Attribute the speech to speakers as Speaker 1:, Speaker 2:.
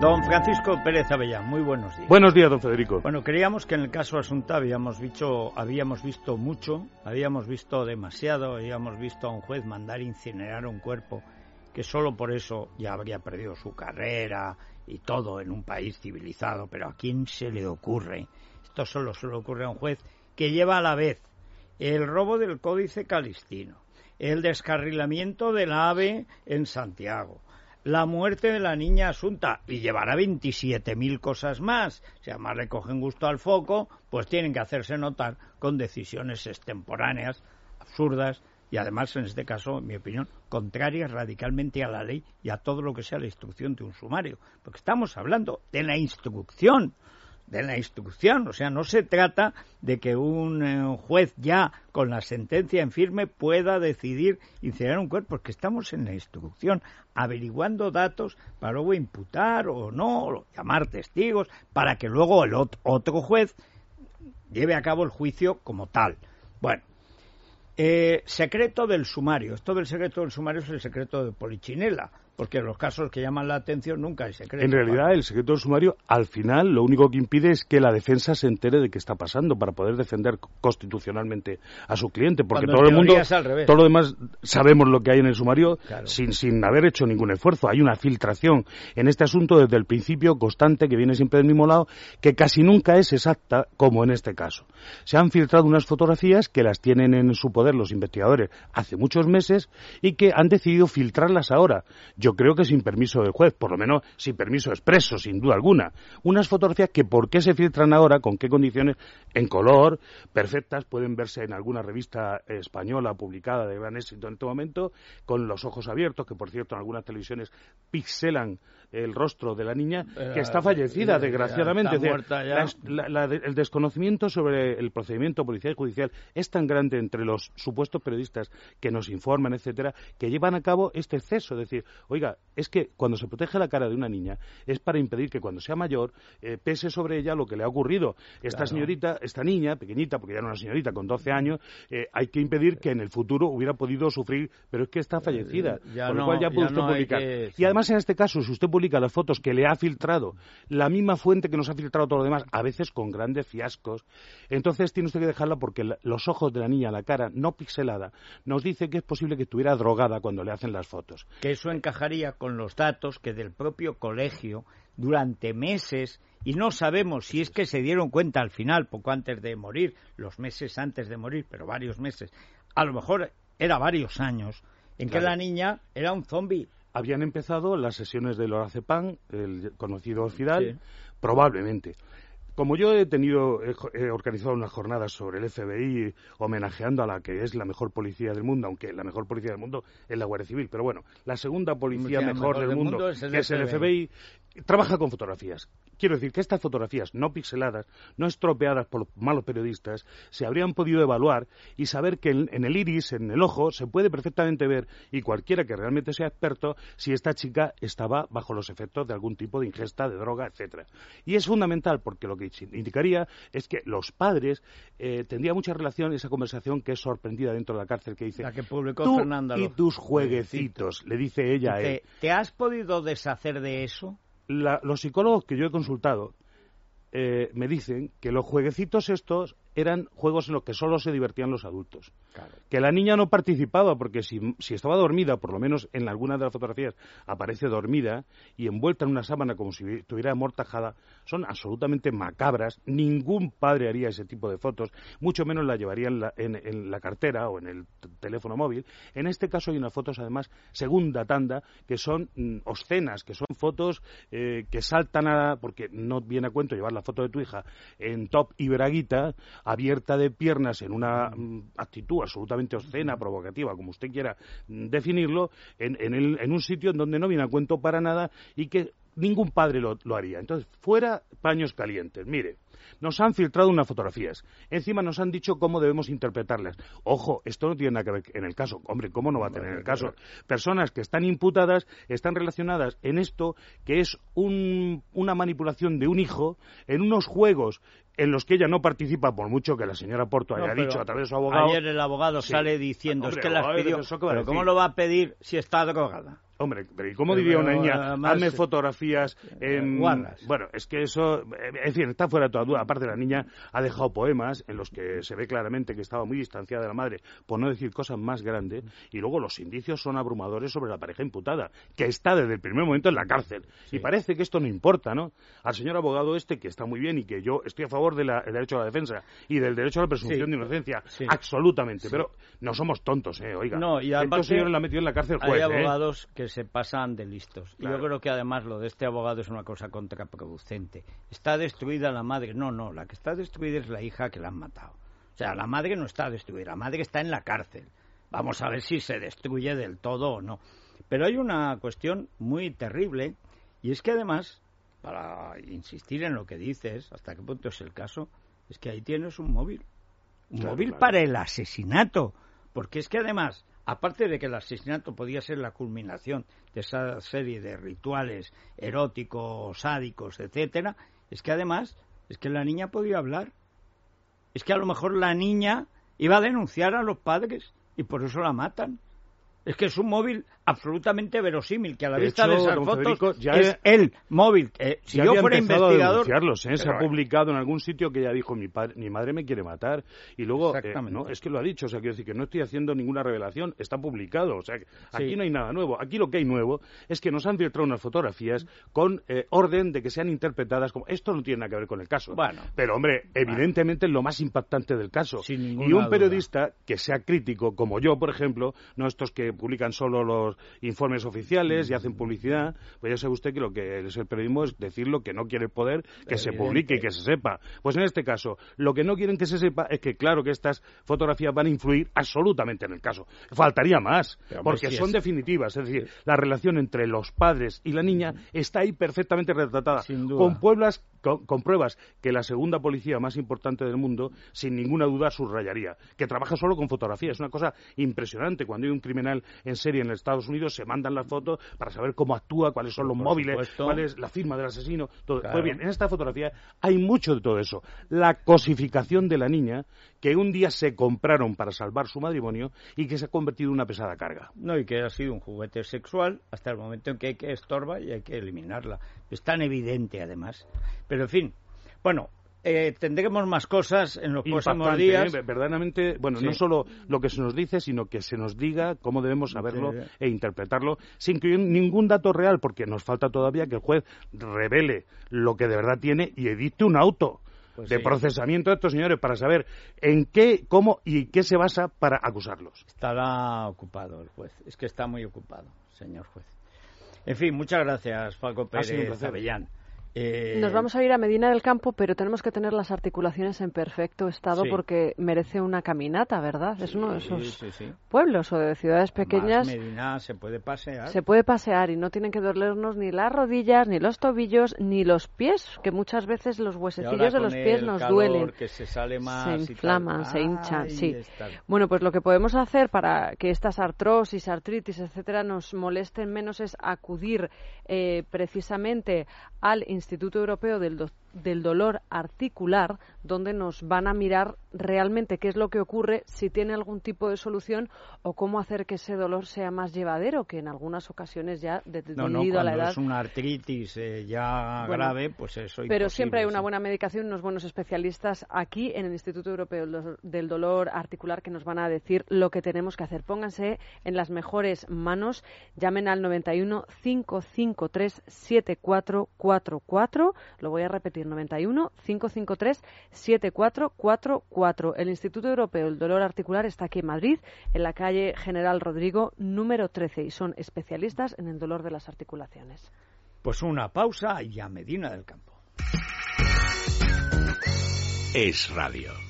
Speaker 1: Don Francisco Pérez Avellán, muy buenos días.
Speaker 2: Buenos días, don Federico.
Speaker 1: Bueno, creíamos que en el caso Asunta habíamos visto, habíamos visto mucho, habíamos visto demasiado, habíamos visto a un juez mandar incinerar un cuerpo que solo por eso ya habría perdido su carrera y todo en un país civilizado. Pero ¿a quién se le ocurre? Esto solo se le ocurre a un juez que lleva a la vez el robo del Códice Calistino, el descarrilamiento del AVE en Santiago, la muerte de la niña Asunta y llevará 27.000 cosas más. Si además le cogen gusto al foco, pues tienen que hacerse notar con decisiones extemporáneas, absurdas y además, en este caso, en mi opinión, contrarias radicalmente a la ley y a todo lo que sea la instrucción de un sumario. Porque estamos hablando de la instrucción, de la instrucción. O sea, no se trata de que un eh, juez ya con la sentencia en firme pueda decidir incinerar un cuerpo, porque estamos en la instrucción, averiguando datos para luego imputar o no, llamar testigos, para que luego el otro juez lleve a cabo el juicio como tal. Bueno, eh, secreto del sumario. Esto del secreto del sumario es el secreto de Polichinela porque los casos que llaman la atención nunca hay secreto.
Speaker 2: En realidad, el secreto del sumario, al final, lo único que impide es que la defensa se entere de qué está pasando para poder defender constitucionalmente a su cliente, porque todo el mundo, todo lo demás, sabemos lo que hay en el sumario sin, sin haber hecho ningún esfuerzo. Hay una filtración en este asunto desde el principio constante que viene siempre del mismo lado, que casi nunca es exacta como en este caso. Se han filtrado unas fotografías que las tienen en su poder los investigadores hace muchos meses y que han decidido filtrarlas ahora yo creo que sin permiso del juez, por lo menos sin permiso expreso, sin duda alguna. Unas fotografías que por qué se filtran ahora, con qué condiciones, en color, perfectas, pueden verse en alguna revista española publicada de gran éxito en este momento, con los ojos abiertos, que por cierto en algunas televisiones pixelan el rostro de la niña, que está fallecida, desgraciadamente. el desconocimiento sobre el procedimiento policial y judicial es tan grande entre los supuestos periodistas que nos informan, etcétera, que llevan a cabo este exceso. Es decir, oiga, es que cuando se protege la cara de una niña es para impedir que cuando sea mayor eh, pese sobre ella lo que le ha ocurrido. Esta señorita, esta niña, pequeñita, porque ya era una señorita con 12 años, eh, hay que impedir que en el futuro hubiera podido sufrir, pero es que está fallecida. Eh, por lo cual ya puede usted publicar. Y además, en este caso, si usted publica las fotos que le ha filtrado la misma fuente que nos ha filtrado todo lo demás, a veces con grandes fiascos, entonces tiene usted que dejarla porque los ojos de la niña, la cara no pixelada, nos dice que es posible que estuviera drogada cuando le hacen las fotos.
Speaker 1: Que eso con los datos que del propio colegio durante meses y no sabemos si es que se dieron cuenta al final, poco antes de morir, los meses antes de morir, pero varios meses, a lo mejor era varios años, en que la niña era un zombie
Speaker 2: habían empezado las sesiones de Lorazepam, el conocido Fidal, probablemente. Como yo he tenido, he, organizado unas jornadas sobre el FBI homenajeando a la que es la mejor policía del mundo, aunque la mejor policía del mundo es la Guardia Civil, pero bueno, la segunda policía mejor, del, mundo, es que es el FBI, trabaja con fotografías. Quiero decir que estas fotografías no pixeladas, no estropeadas por malos periodistas, se habrían podido evaluar y saber que en, el iris, en el ojo, se puede perfectamente ver, y cualquiera que realmente sea experto, si esta chica estaba bajo los efectos de algún tipo de ingesta de droga, etcétera. Y es fundamental porque lo que indicaría es que los padres eh, tendrían mucha relación esa conversación que es sorprendida dentro de la cárcel que dice
Speaker 1: la que publicó
Speaker 2: tú
Speaker 1: Fernando
Speaker 2: y tus jueguecitos, le dice ella a él.
Speaker 1: ¿Te has podido deshacer de eso?
Speaker 2: Los psicólogos que yo he consultado eh, me dicen que los jueguecitos estos eran juegos en los que solo se divertían los adultos. Que la niña no participaba porque si, estaba dormida, por lo menos en algunas de las fotografías aparece dormida y envuelta en una sábana como si estuviera amortajada, son absolutamente macabras. Ningún padre haría ese tipo de fotos, mucho menos la llevaría en la, cartera o en el teléfono móvil. En este caso hay unas fotos, además, segunda tanda, que son mm, obscenas, que son fotos eh, que saltan a... porque no viene a cuento llevar la foto de tu hija en top y braguita, abierta de piernas en una mm, actitud absolutamente obscena, provocativa, como usted quiera mm, definirlo, en, en, un sitio en donde no viene a cuento para nada y que ningún padre lo, lo haría. Entonces, fuera paños calientes. Mire, nos han filtrado unas fotografías. Encima nos han dicho cómo debemos interpretarlas. Ojo, esto no tiene nada que ver en el caso. Hombre, ¿cómo no va a tener en el caso? Personas que están imputadas están relacionadas en esto que es una manipulación de un hijo en unos juegos en los que ella no participa, por mucho que la señora Porto haya dicho a través de su abogado.
Speaker 1: Ayer el abogado sale diciendo es que las pidió. pero ¿cómo lo va a pedir si está drogada?
Speaker 2: Hombre, pero ¿y cómo diría una niña? Hazme fotografías en... Bueno, es que eso, en fin, está fuera de toda duda. Aparte, la niña ha dejado poemas en los que se ve claramente que estaba muy distanciada de la madre, por no decir cosas más grandes, y luego los indicios son abrumadores sobre la pareja imputada, que está desde el primer momento en la cárcel. Y parece que esto no importa, ¿no? Al señor abogado este, que está muy bien y que yo estoy a favor del derecho a la defensa y del derecho a la presunción de inocencia, absolutamente, pero no somos tontos, ¿eh? Oiga,
Speaker 1: no, y
Speaker 2: aparte, la metido en la cárcel juez,
Speaker 1: Hay ¿eh? abogados que se pasan de listos. Y yo creo que además lo de este abogado es una cosa contraproducente. Está destruida la madre. No, no, la que está destruida es la hija que la han matado. O sea, la madre no está destruida, la madre está en la cárcel. Vamos a ver si se destruye del todo o no. Pero hay una cuestión muy terrible y es que además, para insistir en lo que dices, hasta qué punto es el caso, es que ahí tienes un móvil. Un móvil para el asesinato. Porque es que además aparte de que el asesinato podía ser la culminación de esa serie de rituales eróticos, sádicos, etcétera, es que además es que la niña podía hablar. Es que a lo mejor la niña iba a denunciar a los padres y por eso la matan. Es que es un móvil absolutamente verosímil, que a la vista de esas fotos ya es el móvil. si yo fuera investigador...
Speaker 2: ¿eh? Se ha publicado en algún sitio que ella dijo, mi, padre, mi madre me quiere matar. Y luego, eh, no, es que lo ha dicho, o sea, quiero decir que no estoy haciendo ninguna revelación, está publicado. O sea, aquí no hay nada nuevo. Aquí lo que hay nuevo es que nos han filtrado unas fotografías con eh, orden de que sean interpretadas como... Esto no tiene nada que ver con el caso.
Speaker 1: Bueno.
Speaker 2: Pero, hombre, evidentemente es lo más impactante del caso. y un periodista que sea crítico, como yo, por ejemplo, no estos que publican solo los informes oficiales y hacen publicidad, pues ya sabe usted que lo que es el periodismo es decir lo que no quiere el poder, que se publique y que se sepa. Pues en este caso, lo que no quieren que se sepa es que claro que estas fotografías van a influir absolutamente en el caso. Faltaría más, porque son definitivas. Es decir, la relación entre los padres y la niña está ahí perfectamente retratada. Con pueblas con, pruebas que la segunda policía más importante del mundo, sin ninguna duda, subrayaría, que trabaja solo con fotografía. Es una cosa impresionante. Cuando hay un criminal en serie en Estados Unidos, se mandan las fotos para saber cómo actúa, cuáles son los móviles, cuál es la firma del asesino. Todo. Pues bien, en esta fotografía hay mucho de todo eso. La cosificación de la niña, que un día se compraron para salvar su matrimonio y que se ha convertido en una pesada carga.
Speaker 1: No, y que ha sido un juguete sexual hasta el momento en que hay que estorba y hay que eliminarla. Es tan evidente, además. Pero, en fin, bueno, eh, tendremos más cosas en los próximos días.
Speaker 2: ¿eh? Verdaderamente, bueno, no solo lo que se nos dice, sino que se nos diga cómo debemos saberlo e interpretarlo, sin que ningún dato real, porque nos falta todavía que el juez revele lo que de verdad tiene y edite un auto. Pues de procesamiento de estos señores para saber en qué, cómo y qué se basa para acusarlos.
Speaker 1: Estará ocupado el juez. Es que está muy ocupado, señor juez. En fin, muchas gracias, Paco Pérez Avellán.
Speaker 3: Eh, Nos vamos a ir a Medina del Campo, pero tenemos que tener las articulaciones en perfecto estado porque merece una caminata, ¿verdad? es uno de esos pueblos o de ciudades pequeñas.
Speaker 1: Medina se puede pasear.
Speaker 3: Se puede pasear y no tienen que dolernos ni las rodillas, ni los tobillos, ni los pies, que muchas veces los huesecillos de los pies nos duelen.
Speaker 1: se sale más.
Speaker 3: Se inflaman, se hinchan, sí. Bueno, pues lo que podemos hacer para que estas artrosis, artritis, etcétera, nos molesten menos es acudir eh, precisamente al Instituto Europeo del, del Dolor Articular, donde nos van a mirar realmente qué es lo que ocurre, si tiene algún tipo de solución o cómo hacer que ese dolor sea más llevadero, que en algunas ocasiones ya, debido a la edad...
Speaker 1: es una artritis eh, ya grave, pues eso
Speaker 3: Pero siempre hay una buena medicación, unos buenos especialistas aquí en el Instituto Europeo del Dolor Articular que nos van a decir lo que tenemos que hacer. Pónganse en las mejores manos, llamen al 91 553 7444, lo voy a repetir, 91 553 7444. El Instituto Europeo del Dolor Articular está aquí en Madrid, en la calle General Rodrigo número 13 y son especialistas en el dolor de las articulaciones.
Speaker 1: Pues una pausa y a Medina del Campo.
Speaker 4: Es radio.